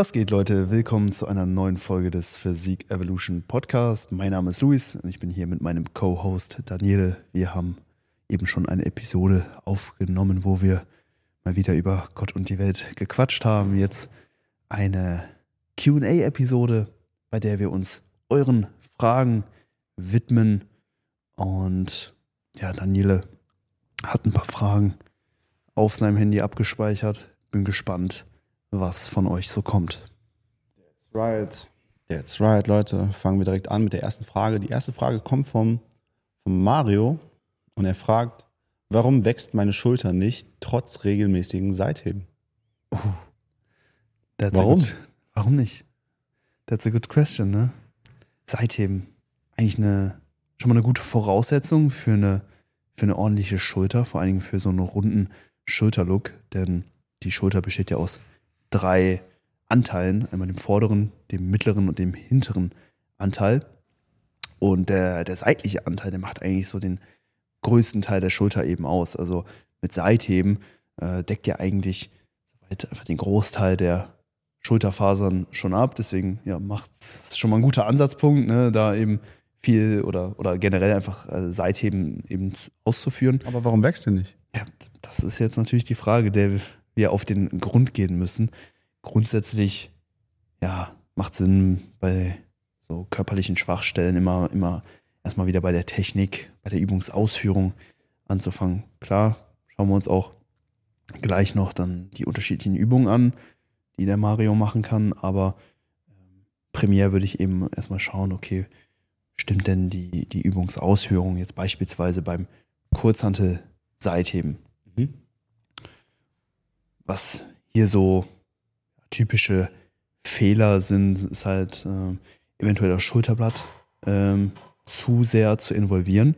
Was geht, Leute? Willkommen zu einer neuen Folge des Physik Evolution Podcast. Mein Name ist Luis und ich bin hier mit meinem Co-Host Daniele. Wir haben eben schon eine Episode aufgenommen, wo wir mal wieder über Gott und die Welt gequatscht haben. Jetzt eine QA-Episode, bei der wir uns euren Fragen widmen. Und ja, Daniele hat ein paar Fragen auf seinem Handy abgespeichert. Bin gespannt, was von euch so kommt. That's right. That's right, Leute. Fangen wir direkt an mit der ersten Frage. Die erste Frage kommt vom, vom Mario und er fragt, warum wächst meine Schulter nicht trotz regelmäßigen Seitheben? Oh, warum? Warum nicht? That's a good question, ne? Seitheben. Eigentlich eine, schon mal eine gute Voraussetzung für eine, für eine ordentliche Schulter, vor allen Dingen für so einen runden Schulterlook, denn die Schulter besteht ja aus drei Anteilen, einmal dem vorderen, dem mittleren und dem hinteren Anteil. Und der, der seitliche Anteil, der macht eigentlich so den größten Teil der Schulter eben aus. Also mit Seitheben äh, deckt ja eigentlich einfach den Großteil der Schulterfasern schon ab. Deswegen ja, macht es schon mal ein guter Ansatzpunkt, ne, da eben viel oder, oder generell einfach äh, Seitheben eben auszuführen. Aber warum wächst du nicht? Ja, das ist jetzt natürlich die Frage, der wir auf den Grund gehen müssen. Grundsätzlich, ja, macht Sinn bei so körperlichen Schwachstellen immer, immer erstmal wieder bei der Technik, bei der Übungsausführung anzufangen. Klar, schauen wir uns auch gleich noch dann die unterschiedlichen Übungen an, die der Mario machen kann, aber ähm, primär würde ich eben erstmal schauen, okay, stimmt denn die, die Übungsausführung jetzt beispielsweise beim Kurzhantel Seitheben? Was hier so typische Fehler sind, ist halt äh, eventuell das Schulterblatt ähm, zu sehr zu involvieren,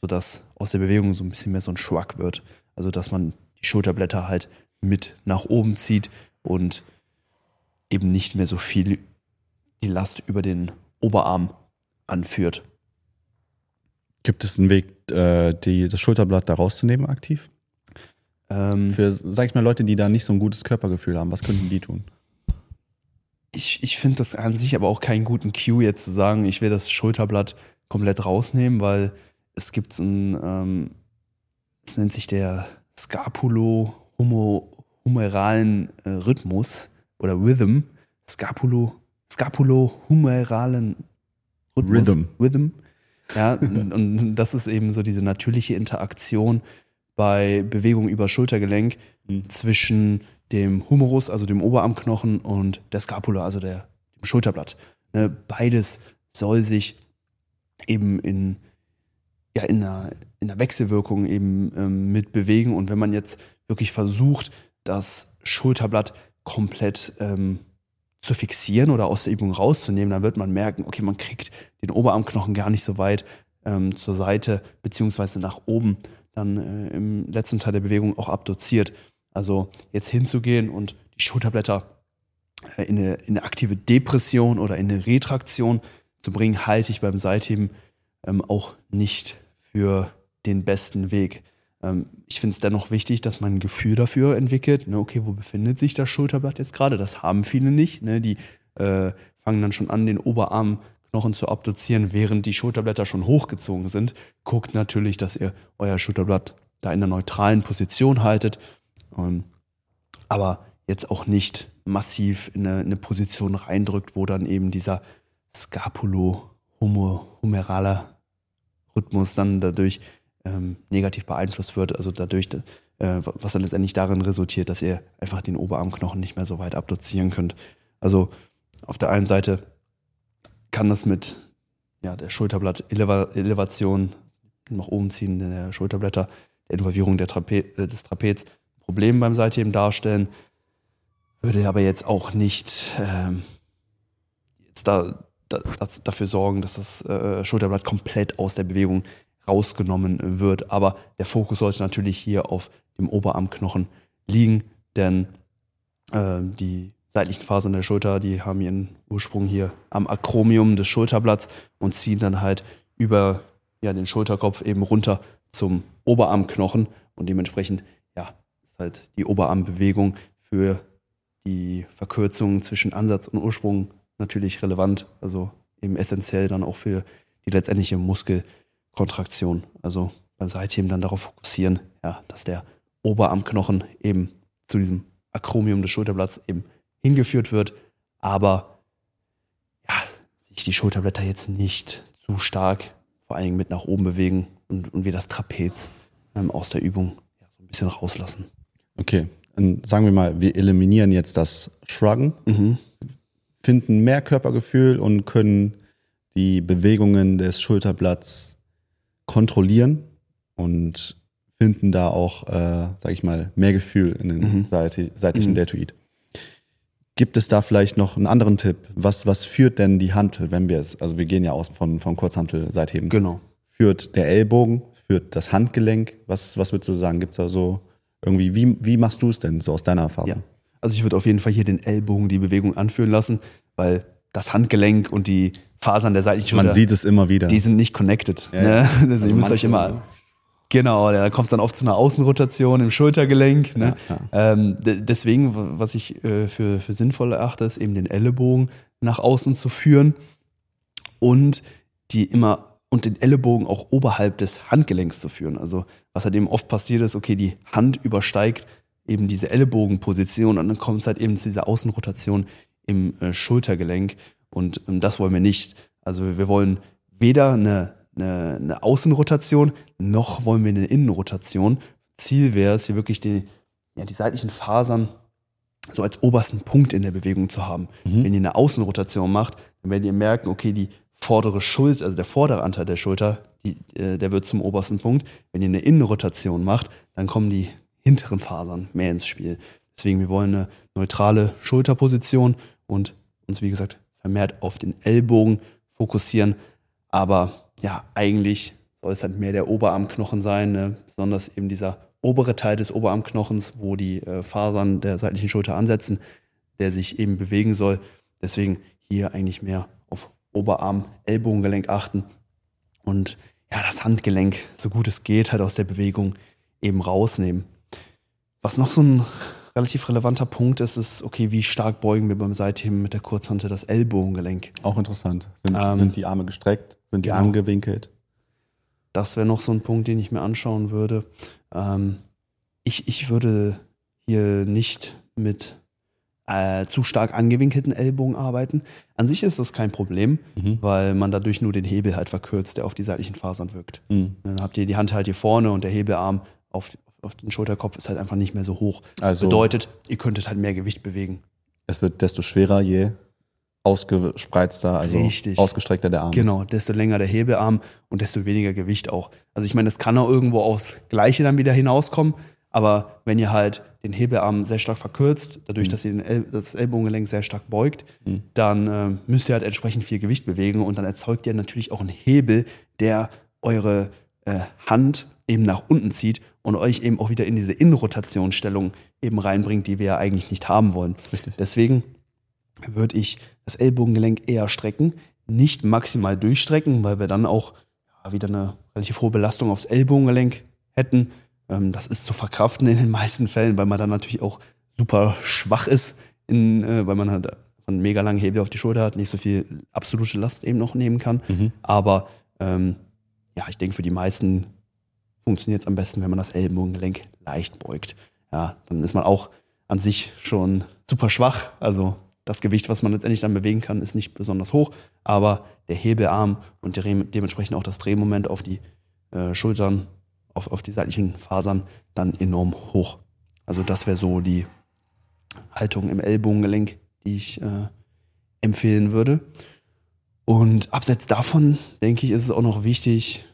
sodass aus der Bewegung so ein bisschen mehr so ein Schwack wird. Also dass man die Schulterblätter halt mit nach oben zieht und eben nicht mehr so viel die Last über den Oberarm anführt. Gibt es einen Weg, äh, die, das Schulterblatt da rauszunehmen aktiv? Ähm, Für, sag ich mal, Leute, die da nicht so ein gutes Körpergefühl haben, was könnten die tun? Ich, ich finde das an sich aber auch keinen guten Cue, jetzt zu sagen, ich will das Schulterblatt komplett rausnehmen, weil es gibt ein, ähm, es nennt sich der Scapulo-humeralen äh, Rhythmus oder Rhythm. Scapulo, Scapulo-humeralen Rhythmus. Rhythm. Rhythm. Ja, und, und das ist eben so diese natürliche Interaktion bei Bewegung über Schultergelenk mhm. zwischen dem Humerus, also dem Oberarmknochen, und der Scapula, also der, dem Schulterblatt. Ne, beides soll sich eben in, ja, in, einer, in einer Wechselwirkung eben ähm, mit bewegen. Und wenn man jetzt wirklich versucht, das Schulterblatt komplett ähm, zu fixieren oder aus der Übung rauszunehmen, dann wird man merken, okay, man kriegt den Oberarmknochen gar nicht so weit ähm, zur Seite beziehungsweise nach oben dann äh, im letzten Teil der Bewegung auch abduziert. Also jetzt hinzugehen und die Schulterblätter äh, in, eine, in, eine, aktive Depression oder in eine Retraktion zu bringen, halte ich beim Seitheben ähm, auch nicht für den besten Weg. Ähm, ich finde es dennoch wichtig, dass man ein Gefühl dafür entwickelt. Ne, okay, wo befindet sich das Schulterblatt jetzt gerade? Das haben viele nicht. Ne? Die äh, fangen dann schon an, den Oberarm Knochen zu abduzieren, während die Schulterblätter schon hochgezogen sind. Guckt natürlich, dass ihr euer Schulterblatt da in einer neutralen Position haltet. Ähm, aber jetzt auch nicht massiv in eine, eine, Position reindrückt, wo dann eben dieser Scapulo-humeraler Rhythmus dann dadurch ähm, negativ beeinflusst wird. Also dadurch, äh, was dann letztendlich darin resultiert, dass ihr einfach den Oberarmknochen nicht mehr so weit abduzieren könnt. Also auf der einen Seite kann das mit ja, der Schulterblatt-Elevation nach oben ziehen der Schulterblätter, der Involvierung der Trape äh, des Trapez Problem beim Seitheben darstellen. Würde aber jetzt auch nicht ähm, jetzt da, da, dafür sorgen, dass das äh, Schulterblatt komplett aus der Bewegung rausgenommen wird. Aber der Fokus sollte natürlich hier auf dem Oberarmknochen liegen, denn äh, die seitlichen Fasern der Schulter, die haben ihren Ursprung hier am Akromium des Schulterblatts und ziehen dann halt über ja, den Schulterkopf eben runter zum Oberarmknochen und dementsprechend ja, ist halt die Oberarmbewegung für die Verkürzung zwischen Ansatz und Ursprung natürlich relevant, also eben essentiell dann auch für die letztendliche Muskelkontraktion. Also beim Seitheben dann darauf fokussieren, ja, dass der Oberarmknochen eben zu diesem Akromium des Schulterblatts eben hingeführt wird, aber ja, sich die Schulterblätter jetzt nicht zu stark, vor allen Dingen mit nach oben bewegen und, und wir das Trapez ähm, aus der Übung ja, so ein bisschen rauslassen. Okay, dann sagen wir mal, wir eliminieren jetzt das Shruggen, mhm. finden mehr Körpergefühl und können die Bewegungen des Schulterblatts kontrollieren und finden da auch, äh, sag ich mal, mehr Gefühl in den mhm. seitlichen mhm. Deltoid. Gibt es da vielleicht noch einen anderen Tipp? Was, was führt denn die Hantel, wenn wir es, also wir gehen ja aus von, von Kurzhantel seitheben. Genau. Führt der Ellbogen, führt das Handgelenk? Was, was würdest du sagen? Gibt es da so irgendwie, wie, wie machst du es denn so aus deiner Erfahrung? Ja. Also ich würde auf jeden Fall hier den Ellbogen die Bewegung anführen lassen, weil das Handgelenk und die Fasern der seitlichen Schulter. Man sieht es immer wieder. Die sind nicht connected. Ja, ne? Also, also ihr müsst euch immer. Genau, da kommt es dann oft zu einer Außenrotation im Schultergelenk. Ne? Ja, ja. Ähm, deswegen, was ich äh, für, für sinnvoll erachte, ist eben den Ellenbogen nach außen zu führen und die immer und den Ellenbogen auch oberhalb des Handgelenks zu führen. Also was halt eben oft passiert ist, okay, die Hand übersteigt eben diese Ellenbogenposition und dann kommt es halt eben zu dieser Außenrotation im äh, Schultergelenk und ähm, das wollen wir nicht. Also wir wollen weder eine eine, eine Außenrotation, noch wollen wir eine Innenrotation. Ziel wäre es, hier wirklich die, ja, die seitlichen Fasern so als obersten Punkt in der Bewegung zu haben. Mhm. Wenn ihr eine Außenrotation macht, dann werdet ihr merken, okay, die vordere Schulter, also der vordere Anteil der Schulter, die, äh, der wird zum obersten Punkt. Wenn ihr eine Innenrotation macht, dann kommen die hinteren Fasern mehr ins Spiel. Deswegen, wir wollen eine neutrale Schulterposition und uns, wie gesagt, vermehrt auf den Ellbogen fokussieren. Aber ja, eigentlich soll es halt mehr der Oberarmknochen sein, ne? besonders eben dieser obere Teil des Oberarmknochens, wo die äh, Fasern der seitlichen Schulter ansetzen, der sich eben bewegen soll. Deswegen hier eigentlich mehr auf Oberarm, Ellbogengelenk achten und ja, das Handgelenk, so gut es geht, halt aus der Bewegung eben rausnehmen. Was noch so ein relativ relevanter Punkt ist, ist, okay, wie stark beugen wir beim Seitheben mit der Kurzhante das Ellbogengelenk? Auch interessant. Sind, ähm, sind die Arme gestreckt? Sind die genau. angewinkelt? Das wäre noch so ein Punkt, den ich mir anschauen würde. Ähm, ich, ich würde hier nicht mit äh, zu stark angewinkelten Ellbogen arbeiten. An sich ist das kein Problem, mhm. weil man dadurch nur den Hebel halt verkürzt, der auf die seitlichen Fasern wirkt. Mhm. Dann habt ihr die Hand halt hier vorne und der Hebelarm auf, auf den Schulterkopf ist halt einfach nicht mehr so hoch. Also Bedeutet, ihr könntet halt mehr Gewicht bewegen. Es wird desto schwerer, je ausgespreizter, also Richtig. ausgestreckter der Arm Genau, desto länger der Hebelarm und desto weniger Gewicht auch. Also ich meine, das kann auch irgendwo aufs Gleiche dann wieder hinauskommen, aber wenn ihr halt den Hebelarm sehr stark verkürzt, dadurch, mhm. dass ihr El das Ellbogengelenk sehr stark beugt, mhm. dann äh, müsst ihr halt entsprechend viel Gewicht bewegen und dann erzeugt ihr natürlich auch einen Hebel, der eure äh, Hand eben nach unten zieht und euch eben auch wieder in diese Innenrotationsstellung eben reinbringt, die wir ja eigentlich nicht haben wollen. Richtig. Deswegen würde ich das Ellbogengelenk eher strecken, nicht maximal durchstrecken, weil wir dann auch wieder eine relativ hohe Belastung aufs Ellbogengelenk hätten. Ähm, das ist zu verkraften in den meisten Fällen, weil man dann natürlich auch super schwach ist, in, äh, weil man halt einen mega langen Hebel auf die Schulter hat, nicht so viel absolute Last eben noch nehmen kann. Mhm. Aber ähm, ja, ich denke, für die meisten funktioniert es am besten, wenn man das Ellbogengelenk leicht beugt. Ja, dann ist man auch an sich schon super schwach. Also das Gewicht, was man letztendlich dann bewegen kann, ist nicht besonders hoch, aber der Hebelarm und dementsprechend auch das Drehmoment auf die äh, Schultern, auf, auf die seitlichen Fasern dann enorm hoch. Also das wäre so die Haltung im Ellbogengelenk, die ich äh, empfehlen würde. Und abseits davon, denke ich, ist es auch noch wichtig,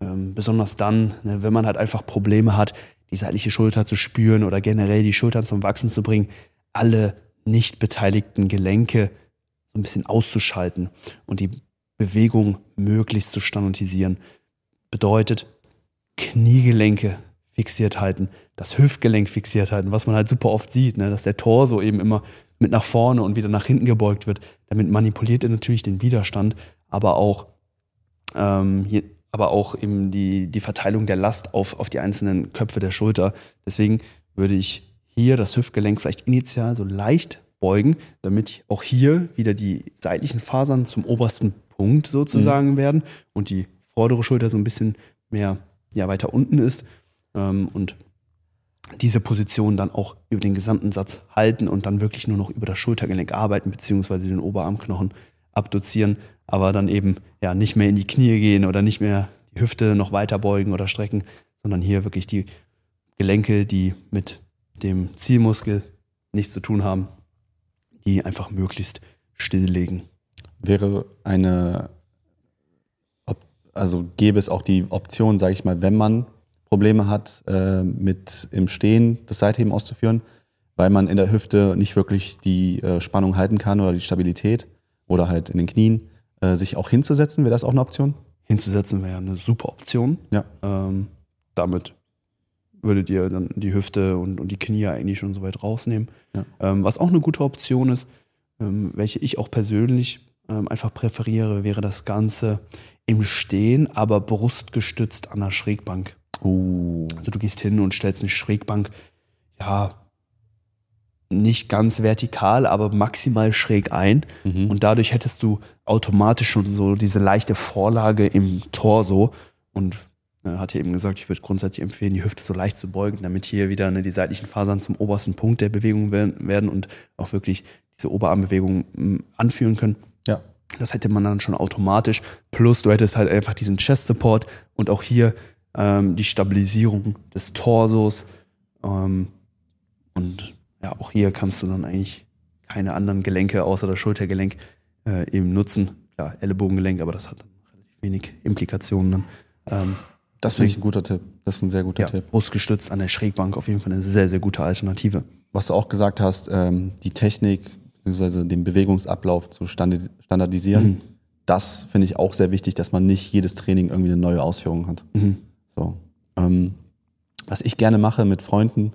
ähm, besonders dann, ne, wenn man halt einfach Probleme hat, die seitliche Schulter zu spüren oder generell die Schultern zum Wachsen zu bringen, alle nicht beteiligten Gelenke so ein bisschen auszuschalten und die Bewegung möglichst zu standardisieren. Bedeutet, Kniegelenke fixiert halten, das Hüftgelenk fixiert halten, was man halt super oft sieht, ne? dass der Torso eben immer mit nach vorne und wieder nach hinten gebeugt wird. Damit manipuliert er natürlich den Widerstand, aber auch, ähm, hier, aber auch eben die, die Verteilung der Last auf, auf die einzelnen Köpfe der Schulter. Deswegen würde ich hier das Hüftgelenk vielleicht initial so leicht beugen, damit auch hier wieder die seitlichen Fasern zum obersten Punkt sozusagen mhm. werden und die vordere Schulter so ein bisschen mehr ja, weiter unten ist. Ähm, und diese Position dann auch über den gesamten Satz halten und dann wirklich nur noch über das Schultergelenk arbeiten, beziehungsweise den Oberarmknochen abduzieren, aber dann eben ja nicht mehr in die Knie gehen oder nicht mehr die Hüfte noch weiter beugen oder strecken, sondern hier wirklich die Gelenke, die mit dem Zielmuskel nichts zu tun haben, die einfach möglichst stilllegen. Wäre eine, also gäbe es auch die Option, sage ich mal, wenn man Probleme hat, äh, mit im Stehen das Seitheben auszuführen, weil man in der Hüfte nicht wirklich die äh, Spannung halten kann oder die Stabilität oder halt in den Knien, äh, sich auch hinzusetzen, wäre das auch eine Option? Hinzusetzen wäre eine super Option. Ja. Ähm, damit würdet ihr dann die Hüfte und, und die Knie eigentlich schon so weit rausnehmen. Ja. Ähm, was auch eine gute Option ist, ähm, welche ich auch persönlich ähm, einfach präferiere, wäre das Ganze im Stehen, aber brustgestützt an der Schrägbank. Uh. Also du gehst hin und stellst eine Schrägbank, ja, nicht ganz vertikal, aber maximal schräg ein. Mhm. Und dadurch hättest du automatisch schon so diese leichte Vorlage im Torso. Und er hat ja eben gesagt, ich würde grundsätzlich empfehlen, die Hüfte so leicht zu beugen, damit hier wieder ne, die seitlichen Fasern zum obersten Punkt der Bewegung werden und auch wirklich diese Oberarmbewegung mm, anführen können. Ja. Das hätte man dann schon automatisch. Plus du hättest halt einfach diesen Chest Support und auch hier ähm, die Stabilisierung des Torsos. Ähm, und ja, auch hier kannst du dann eigentlich keine anderen Gelenke außer das Schultergelenk äh, eben nutzen. Klar, Ellenbogengelenk, aber das hat dann relativ wenig Implikationen dann. Ähm, das finde ich ein guter Tipp. Das ist ein sehr guter ja, Tipp. Brustgestützt an der Schrägbank auf jeden Fall eine sehr, sehr gute Alternative. Was du auch gesagt hast, ähm, die Technik bzw. den Bewegungsablauf zu standardisieren, mhm. das finde ich auch sehr wichtig, dass man nicht jedes Training irgendwie eine neue Ausführung hat. Mhm. So. Ähm, was ich gerne mache mit Freunden,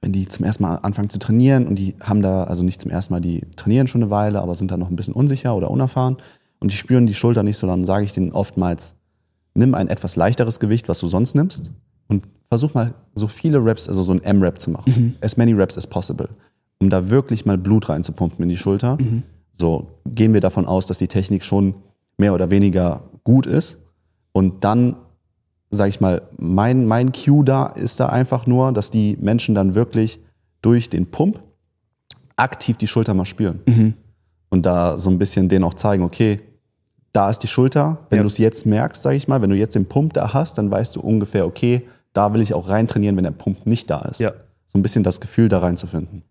wenn die zum ersten Mal anfangen zu trainieren und die haben da, also nicht zum ersten Mal, die trainieren schon eine Weile, aber sind da noch ein bisschen unsicher oder unerfahren und die spüren die Schulter nicht so, dann sage ich denen oftmals, nimm ein etwas leichteres Gewicht, was du sonst nimmst und versuch mal so viele Reps, also so ein M-Rap zu machen. Mhm. As many Reps as possible. Um da wirklich mal Blut reinzupumpen in die Schulter. Mhm. So gehen wir davon aus, dass die Technik schon mehr oder weniger gut ist. Und dann, sage ich mal, mein, mein Cue da ist da einfach nur, dass die Menschen dann wirklich durch den Pump aktiv die Schulter mal spüren. Mhm. Und da so ein bisschen denen auch zeigen, okay, da ist die Schulter. Wenn Ja. du es jetzt merkst, sage ich mal, wenn du jetzt den Pump da hast, dann weißt du ungefähr, okay, da will ich auch rein trainieren, wenn der Pump nicht da ist. Ja. So ein bisschen das Gefühl da reinzufinden.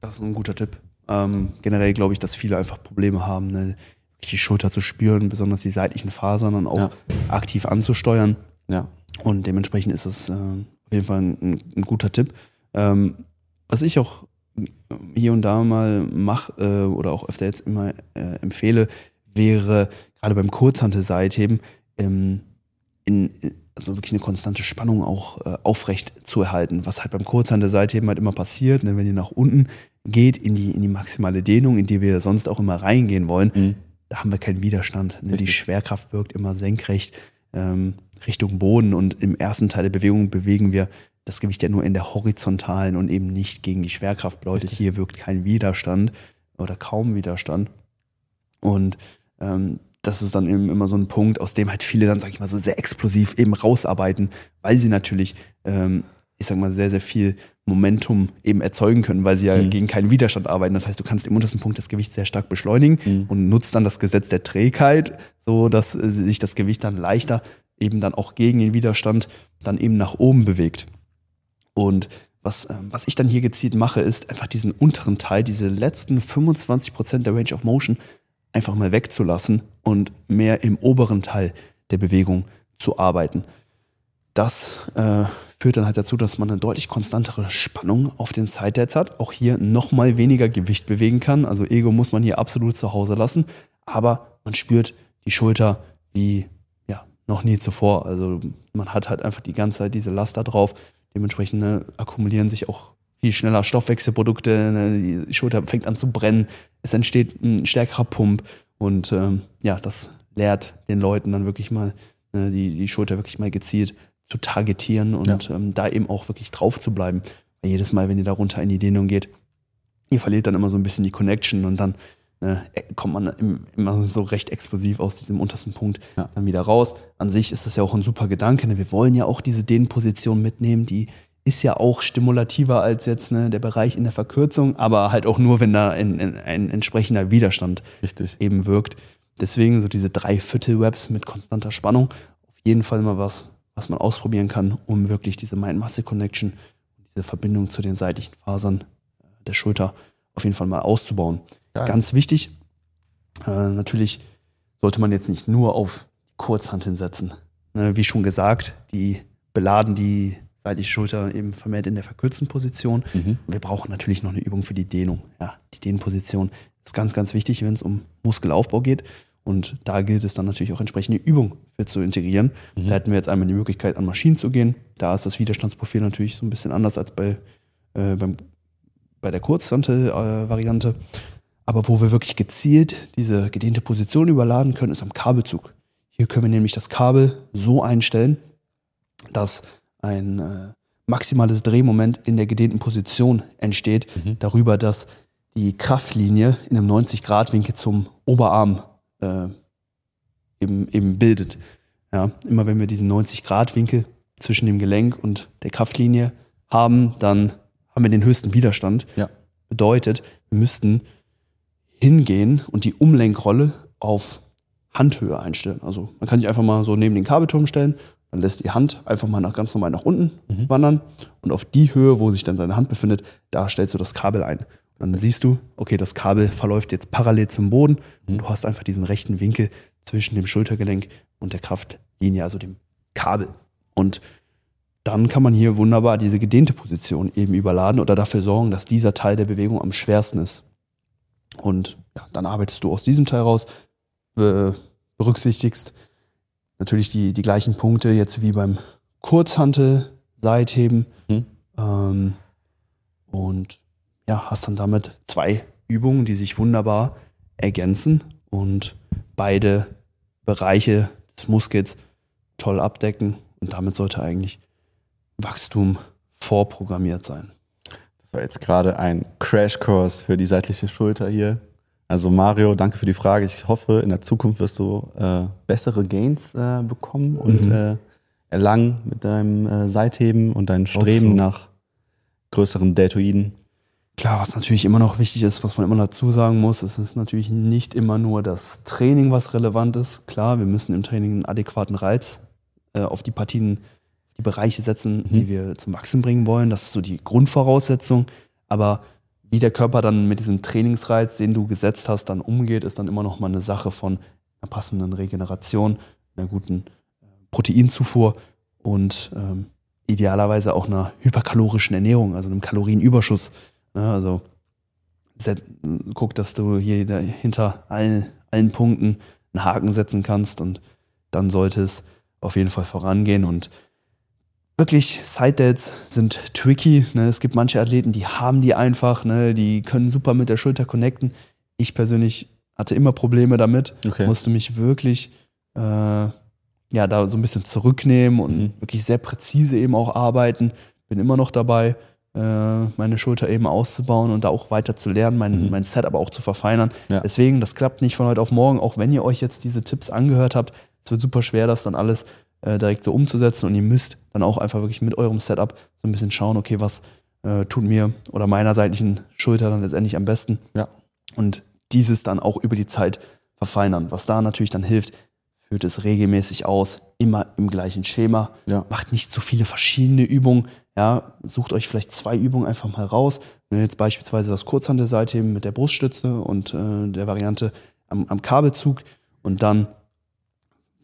Das ist ein guter Tipp. Ähm, generell glaube ich, dass viele einfach Probleme haben, ne, die Schulter zu spüren, besonders die seitlichen Fasern dann auch Ja. aktiv anzusteuern. Ja. Und dementsprechend ist es äh, auf jeden Fall ein, ein guter Tipp. Ähm, was ich auch hier und da mal mache äh, oder auch öfter jetzt immer äh, empfehle, wäre gerade beim Kurzhantel-Seitheben ähm, in, also wirklich eine konstante Spannung auch äh, aufrecht zu erhalten. Was halt beim Kurzhantel-Seitheben halt immer passiert, ne, wenn ihr nach unten geht in die, in die maximale Dehnung, in die wir sonst auch immer reingehen wollen, Mhm. da haben wir keinen Widerstand. Ne? Die. Schwerkraft wirkt immer senkrecht ähm, Richtung Boden und im ersten Teil der Bewegung bewegen wir das Gewicht ja nur in der horizontalen und eben nicht gegen die Schwerkraft. Bedeutet, hier wirkt kein Widerstand oder kaum Widerstand. Und ähm, das ist dann eben immer so ein Punkt, aus dem halt viele dann, sag ich mal, so sehr explosiv eben rausarbeiten, weil sie natürlich, ähm, ich sag mal, sehr, sehr viel Momentum eben erzeugen können, weil sie ja Mhm. gegen keinen Widerstand arbeiten. Das heißt, du kannst im untersten Punkt das Gewicht sehr stark beschleunigen Mhm. und nutzt dann das Gesetz der Trägheit, so dass äh, sich das Gewicht dann leichter eben dann auch gegen den Widerstand dann eben nach oben bewegt. Und was, ähm, was ich dann hier gezielt mache, ist einfach diesen unteren Teil, diese letzten 25% der Range of Motion einfach mal wegzulassen und mehr im oberen Teil der Bewegung zu arbeiten. Das äh, führt dann halt dazu, dass man eine deutlich konstantere Spannung auf den Side-Deads hat. Auch hier nochmal weniger Gewicht bewegen kann. Also Ego muss man hier absolut zu Hause lassen. Aber man spürt die Schulter wie ja, noch nie zuvor. Also man hat halt einfach die ganze Zeit diese Last da drauf. Dementsprechend ne, akkumulieren sich auch viel schneller Stoffwechselprodukte. Ne, die Schulter fängt an zu brennen. Es entsteht ein stärkerer Pump. Und ähm, ja, das lehrt den Leuten dann wirklich mal ne, die, die Schulter wirklich mal gezielt zu targetieren und ähm, da eben auch wirklich drauf zu bleiben. Weil jedes Mal, wenn ihr da runter in die Dehnung geht, ihr verliert dann immer so ein bisschen die Connection und dann ne, kommt man im, immer so recht explosiv aus diesem untersten Punkt Ja. dann wieder raus. An sich ist das ja auch ein super Gedanke. Ne? Wir wollen ja auch diese Dehnposition mitnehmen, die ist ja auch stimulativer als jetzt ne, der Bereich in der Verkürzung, aber halt auch nur, wenn da ein, ein, ein entsprechender Widerstand Richtig. eben wirkt. Deswegen so diese Dreiviertel-Webs mit konstanter Spannung auf jeden Fall mal was, was man ausprobieren kann, um wirklich diese Mind-Muscle-Connection, diese Verbindung zu den seitlichen Fasern äh, der Schulter auf jeden Fall mal auszubauen. Geil. Ganz wichtig, äh, natürlich sollte man jetzt nicht nur auf die Kurzhanteln setzen. Ne, wie schon gesagt, die beladen die seitliche Schulter eben vermehrt in der verkürzten Position. Mhm. Wir brauchen natürlich noch eine Übung für die Dehnung. Ja, die Dehnposition ist ganz, ganz wichtig, wenn es um Muskelaufbau geht. Und da gilt es dann natürlich auch entsprechende Übungen für zu integrieren. Da hätten wir jetzt einmal die Möglichkeit, an Maschinen zu gehen. Da ist das Widerstandsprofil natürlich so ein bisschen anders als bei, äh, beim, bei der Kurzhantel-Variante. Aber wo wir wirklich gezielt diese gedehnte Position überladen können, ist am Kabelzug. Hier können wir nämlich das Kabel so einstellen, dass ein äh, maximales Drehmoment in der gedehnten Position entsteht, darüber, dass die Kraftlinie in einem 90-Grad-Winkel zum Oberarm äh, eben, eben bildet. Ja, immer wenn wir diesen 90-Grad-Winkel zwischen dem Gelenk und der Kraftlinie haben, dann haben wir den höchsten Widerstand. Ja. Bedeutet, wir müssten hingehen und die Umlenkrolle auf Handhöhe einstellen. Also man kann sich einfach mal so neben den Kabelturm stellen, dann lässt die Hand einfach mal nach, ganz normal nach unten wandern und auf die Höhe, wo sich dann deine Hand befindet, da stellst du das Kabel ein. Dann siehst du, okay, das Kabel verläuft jetzt parallel zum Boden und du hast einfach diesen rechten Winkel zwischen dem Schultergelenk und der Kraftlinie, also dem Kabel. Und dann kann man hier wunderbar diese gedehnte Position eben überladen oder dafür sorgen, dass dieser Teil der Bewegung am schwersten ist. Und ja, dann arbeitest du aus diesem Teil raus, be- berücksichtigst natürlich die, die gleichen Punkte jetzt wie beim Kurzhantel, Seitheben Mhm. ähm, und ja, hast dann damit zwei Übungen, die sich wunderbar ergänzen und beide Bereiche des Muskels toll abdecken und damit sollte eigentlich Wachstum vorprogrammiert sein. Das war jetzt gerade ein Crashkurs für die seitliche Schulter hier. Also Mario, danke für die Frage. Ich hoffe, in der Zukunft wirst du äh, bessere Gains äh, bekommen und Mhm. äh, erlangen mit deinem äh, Seitheben und deinem Streben so. nach größeren Deltoiden. Klar, was natürlich immer noch wichtig ist, was man immer dazu sagen muss, es ist natürlich nicht immer nur das Training, was relevant ist. Klar, wir müssen im Training einen adäquaten Reiz äh, auf die Partien, die Bereiche setzen, die wir zum Wachsen bringen wollen. Das ist so die Grundvoraussetzung. Aber wie der Körper dann mit diesem Trainingsreiz, den du gesetzt hast, dann umgeht, ist dann immer noch mal eine Sache von einer passenden Regeneration, einer guten äh, Proteinzufuhr und ähm, idealerweise auch einer hyperkalorischen Ernährung, also einem Kalorienüberschuss. Ne, also set, guck, dass du hier hinter allen, allen Punkten einen Haken setzen kannst und dann sollte es auf jeden Fall vorangehen. Und wirklich, Side-Dates sind tricky. Ne? Es gibt manche Athleten, die haben die einfach, ne? die können super mit der Schulter connecten. Ich persönlich hatte immer Probleme damit, Okay. musste mich wirklich äh, ja, da so ein bisschen zurücknehmen und Mhm. wirklich sehr präzise eben auch arbeiten. Bin immer noch dabei, meine Schulter eben auszubauen und da auch weiter zu lernen, mein, Mhm. mein Setup auch zu verfeinern. Ja. Deswegen, das klappt nicht von heute auf morgen, auch wenn ihr euch jetzt diese Tipps angehört habt. Es wird super schwer, das dann alles äh, direkt so umzusetzen und ihr müsst dann auch einfach wirklich mit eurem Setup so ein bisschen schauen, okay, was äh, tut mir oder meiner seitlichen Schulter dann letztendlich am besten Ja. und dieses dann auch über die Zeit verfeinern. Was da natürlich dann hilft, führt es regelmäßig aus, immer im gleichen Schema. Ja. Macht nicht zu viele verschiedene Übungen. Ja, sucht euch vielleicht zwei Übungen einfach mal raus. Wenn ihr jetzt beispielsweise das Kurzhantelseitheben mit der Bruststütze und äh, der Variante am, am Kabelzug und dann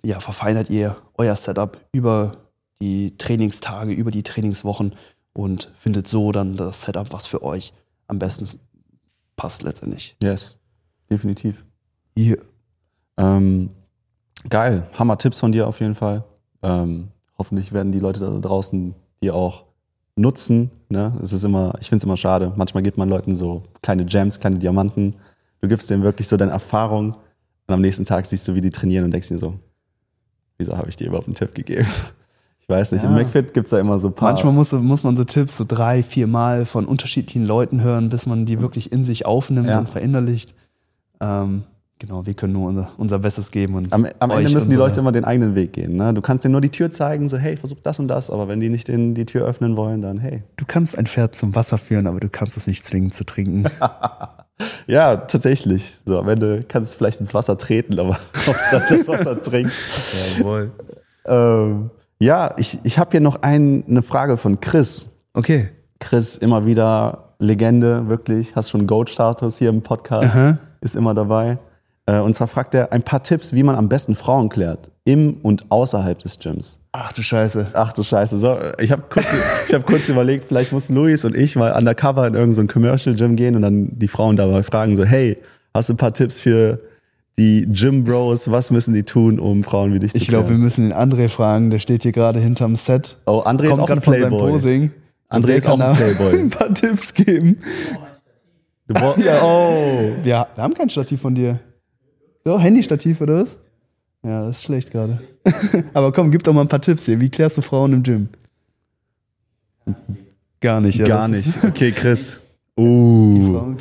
ja, verfeinert ihr euer Setup über die Trainingstage, über die Trainingswochen und findet so dann das Setup, was für euch am besten passt letztendlich. Yes, definitiv. Hier, Ähm, geil, Hammer-Tipps von dir auf jeden Fall. Ähm, hoffentlich werden die Leute da draußen die auch nutzen. Ne? Es ist immer, ich finde es immer schade. Manchmal gibt man Leuten so kleine Gems, kleine Diamanten. Du gibst denen wirklich so deine Erfahrung und am nächsten Tag siehst du, wie die trainieren und denkst dir so, wieso habe ich dir überhaupt einen Tipp gegeben? Ich weiß nicht, Ja. im McFit gibt es da immer so ein paar. Manchmal muss, muss man so Tipps so drei, vier Mal von unterschiedlichen Leuten hören, bis man die wirklich in sich aufnimmt Ja. und verinnerlicht. Ähm, genau, wir können nur unser, unser Bestes geben. Und Am, am Ende müssen die Leute immer den eigenen Weg gehen. Ne? Du kannst denen nur die Tür zeigen, so hey, versuch das und das, aber wenn die nicht den, die Tür öffnen wollen, dann hey. Du kannst ein Pferd zum Wasser führen, aber du kannst es nicht zwingen zu trinken. Ja, tatsächlich. So, am Ende kannst du es vielleicht ins Wasser treten, aber ob es dann das Wasser trinkt. Jawohl. Ähm, ja, ich, ich habe hier noch ein, eine Frage von Chris. Okay. Chris, immer wieder Legende, wirklich. Hast schon Goat-Status hier im Podcast. Aha. Ist immer dabei. Äh, und zwar fragt er ein paar Tipps, wie man am besten Frauen klärt. Im und außerhalb des Gyms. Ach du Scheiße. Ach du Scheiße. So, ich habe kurz, ich hab kurz überlegt, vielleicht muss Luis und ich mal undercover in irgendein so Commercial Gym gehen und dann die Frauen dabei fragen, so, hey, hast du ein paar Tipps für die Gym Bros? Was müssen die tun, um Frauen wie dich zu Ich glaube, wir klären? müssen den André fragen, der steht hier gerade hinterm Set. Oh, André ist Kommt auch ein gerade von seinem Playboy. Posing. André ist auch kann ein Playboy. ein paar Tipps geben. Du brauch- Oh. Wir, wir haben kein Stativ von dir. So, Handystativ oder was? Ja, das ist schlecht gerade. Aber komm, gib doch mal ein paar Tipps hier. Wie klärst du Frauen im Gym? Gar nicht, ja. Gar nicht. Okay, Chris. Uh.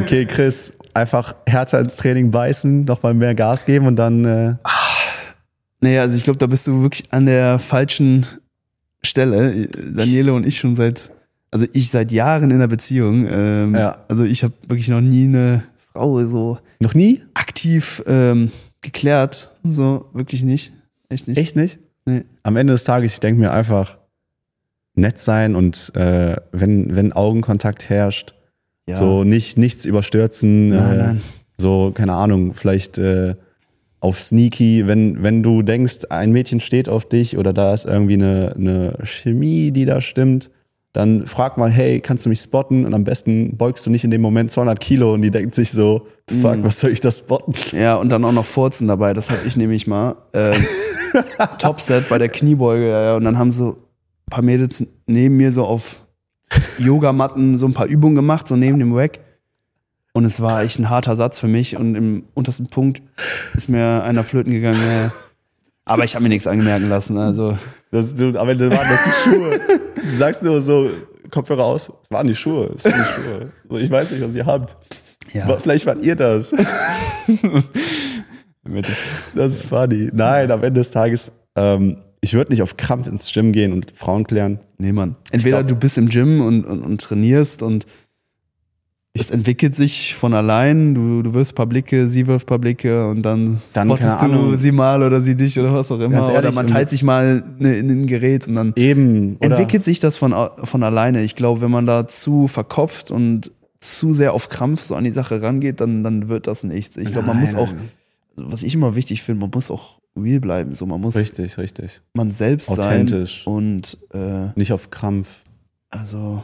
Okay, Chris, einfach härter ins Training beißen, nochmal mehr Gas geben und dann. Äh, Naja, also ich glaube, da bist du wirklich an der falschen Stelle. Daniele und ich schon seit, also ich seit Jahren in der Beziehung. Ähm, Ja. Also ich habe wirklich noch nie eine Frau so noch nie? aktiv ähm, geklärt. So, wirklich nicht. Echt nicht. Echt nicht? Nee. Am Ende des Tages, ich denke mir einfach, nett sein und äh, wenn, wenn Augenkontakt herrscht, Ja. so nicht nichts überstürzen. Nein, äh, nein. So, keine Ahnung, vielleicht äh, auf Sneaky, wenn, wenn du denkst, ein Mädchen steht auf dich oder da ist irgendwie eine, eine Chemie, die da stimmt, dann frag mal, hey, kannst du mich spotten? Und am besten beugst du nicht in dem Moment 200 Kilo und die denkt sich so, fuck, was soll ich da spotten? Ja, und dann auch noch Furzen dabei, das hatte ich nämlich mal. Ähm, Topset bei der Kniebeuge, ja. Und dann haben so ein paar Mädels neben mir so auf Yogamatten so ein paar Übungen gemacht, so neben dem Rack. Und es war echt ein harter Satz für mich. Und im untersten Punkt ist mir einer flöten gegangen. Ja. Aber ich habe mir nichts angemerken lassen. Also, Das, du, am Ende waren das die Schuhe. Du sagst nur so, Kopfhörer aus, es waren die Schuhe, es waren die Schuhe. So, ich weiß nicht, was ihr habt. ja. Aber Vielleicht wart ihr das. Das ist funny. Nein, am Ende des Tages, ähm, ich würde nicht auf Krampf ins Gym gehen und Frauen klären. Nee, Mann. Entweder glaub- du bist im Gym und, und, und trainierst und es entwickelt sich von allein. Du, du wirst paar Blicke, sie wirft paar Blicke und dann, Dann, spottest du sie mal oder sie dich oder was auch immer. Ehrlich, oder man teilt sich mal ne, in ein Gerät und dann Eben. Oder entwickelt sich das von, von alleine. Ich glaube, wenn man da zu verkopft und zu sehr auf Krampf so an die Sache rangeht, dann, dann wird das nichts. Ich glaube, man muss auch, was ich immer wichtig finde, man muss auch real bleiben. So, man muss Richtig, richtig. man selbst Authentisch. sein und äh, Nicht auf Krampf. also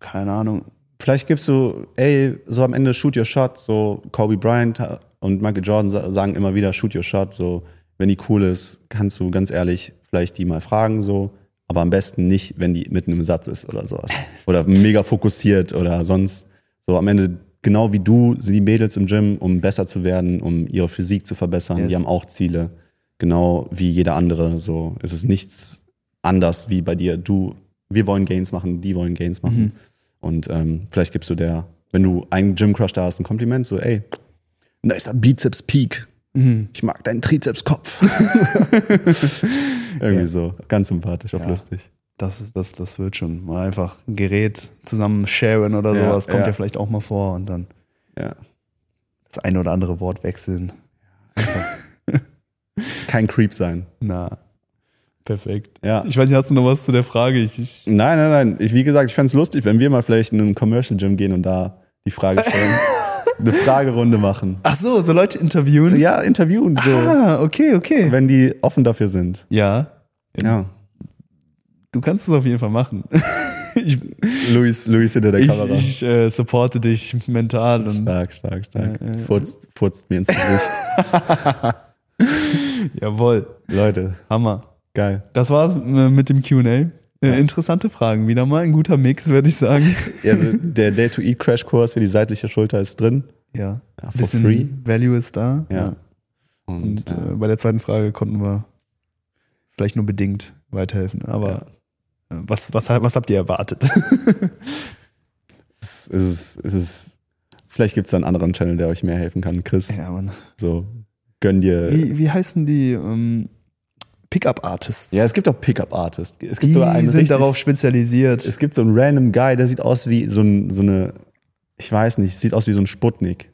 keine Ahnung. Vielleicht gibst du, ey, so am Ende shoot your shot, so Kobe Bryant und Michael Jordan sa- sagen immer wieder shoot your shot, so wenn die cool ist, kannst du ganz ehrlich vielleicht die mal fragen, so, aber am besten nicht, wenn die mitten im Satz ist oder sowas. Oder mega fokussiert oder sonst. So am Ende, genau wie du, sind die Mädels im Gym, um besser zu werden, um ihre Physik zu verbessern, Yes. die haben auch Ziele. Genau wie jeder andere. So es ist nichts anders wie bei dir. Du, wir wollen Gains machen, die wollen Gains machen. Mhm. Und ähm, vielleicht gibst du der, wenn du einen Gym-Crush da hast, ein Kompliment, so, ey, nicer Bizeps-Peak. Mhm. Ich mag deinen Trizepskopf. Irgendwie Ja. so. Ganz sympathisch, auch Ja. lustig. Das, das, das wird schon. Mal einfach ein Gerät zusammen sharen oder Ja, sowas. Kommt ja. ja. vielleicht auch mal vor und dann Ja. das eine oder andere Wort wechseln. Kein Creep sein. Na, perfekt. Ja. Ich weiß nicht, hast du noch was zu der Frage? Ich, ich, Nein, nein, nein. Ich, wie gesagt, ich fände es lustig, wenn wir mal vielleicht in einen Commercial Gym gehen und da die Frage stellen. eine Fragerunde machen. ach so, so Leute interviewen? Ja, interviewen, so. Ah, okay, okay. Wenn die offen dafür sind. Ja, Ja. du kannst es auf jeden Fall machen. ich Luis, Luis hinter der ich, Kamera. ich äh, supporte dich mental und stark, stark, stark. Ja, ja. Furzt, furzt mir ins Gesicht. jawohl, Leute, Hammer. Geil. Das war's äh, mit dem Q&A. Äh, interessante Fragen, wieder mal ein guter Mix, würde ich sagen. Also der Day-to-Eat-Crash-Kurs für die seitliche Schulter ist drin. Ja, Ja, for bisschen free. Value ist da. Ja. Und Und, äh, bei der zweiten Frage konnten wir vielleicht nur bedingt weiterhelfen. Aber äh, was, was, was habt ihr erwartet? Es ist, es ist, vielleicht gibt es da einen anderen Channel, der euch mehr helfen kann. Chris, ja, Mann. so gönn dir. Wie, wie heißen die ähm, Pickup-Artists? Ja, es gibt auch Pickup-Artists. Es gibt die sogar einen sind richtig- darauf spezialisiert. Es gibt so einen random Guy, der sieht aus wie so, ein, so eine, ich weiß nicht, sieht aus wie so ein Sputnik.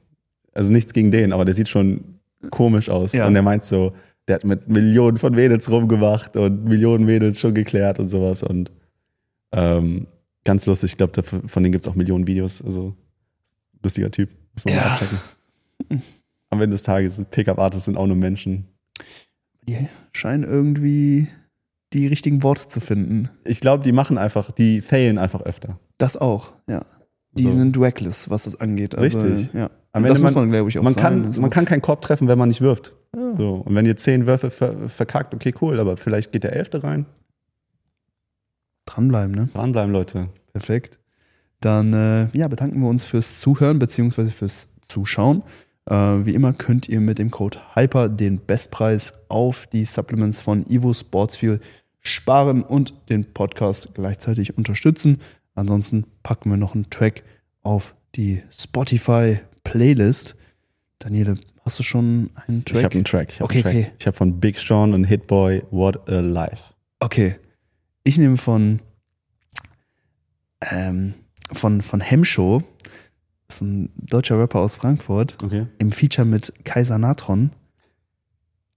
Also nichts gegen den, aber der sieht schon komisch aus. Ja. Und der meint so, der hat mit Millionen von Mädels rumgemacht und Millionen Mädels schon geklärt und sowas. Und ähm, ganz lustig, ich glaube, von denen gibt es auch Millionen Videos. Also lustiger Typ, muss man Ja. mal abchecken. Am Ende des Tages sind Pickup-Artists sind auch nur Menschen. Die scheinen irgendwie die richtigen Worte zu finden. Ich glaube, die machen einfach, die failen einfach öfter. Das auch, ja. Die So. sind reckless, was das angeht. Also, Richtig. Ja. Am das Ende muss man- glaube ich, auch man sagen. kann, Also, man kann keinen Korb treffen, wenn man nicht wirft. ja. So, und wenn ihr zehn Würfe ver verkackt, okay, cool, aber vielleicht geht der elfte rein. dranbleiben, ne? Dranbleiben, Leute. Perfekt. Dann äh, ja, bedanken wir uns fürs Zuhören bzw. fürs Zuschauen. Äh, wie immer könnt ihr mit dem Code HYPER den Bestpreis auf die Supplements von Evo Sportsfuel sparen und den Podcast gleichzeitig unterstützen. Ansonsten packen wir noch einen Track auf die Spotify Playlist. Daniele, hast du schon einen Track? Ich habe einen Track. Ich habe Okay, Track. okay. Ich habe von Big Sean und Hitboy What a Life. Okay. Ich nehme von, ähm, von, von Hemshow. Das ist ein deutscher Rapper aus Frankfurt. Okay. Im Feature mit Kaiser Natron.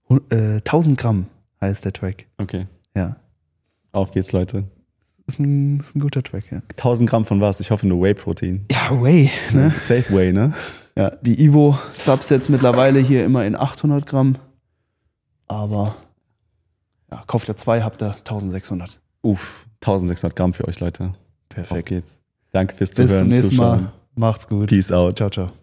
Hu- Äh, 1000 Gramm heißt der Track. Okay. Ja. Auf geht's, Leute. Ist ein, ist ein guter Track, ja. 1000 Gramm von was? Ich hoffe nur Whey-Protein. Ja, way, ne? Safe Whey, ne? Ja, die Ivo Subs jetzt mittlerweile hier immer in 800 Gramm. Aber ja, kauft ihr zwei, habt ihr 1600. Uff, 1600 Gramm für euch, Leute. Auf Perfekt. geht's. Danke fürs Bis Zuhören. zum nächsten Zuschauen. Mal. Macht's gut. Peace out. Ciao, ciao.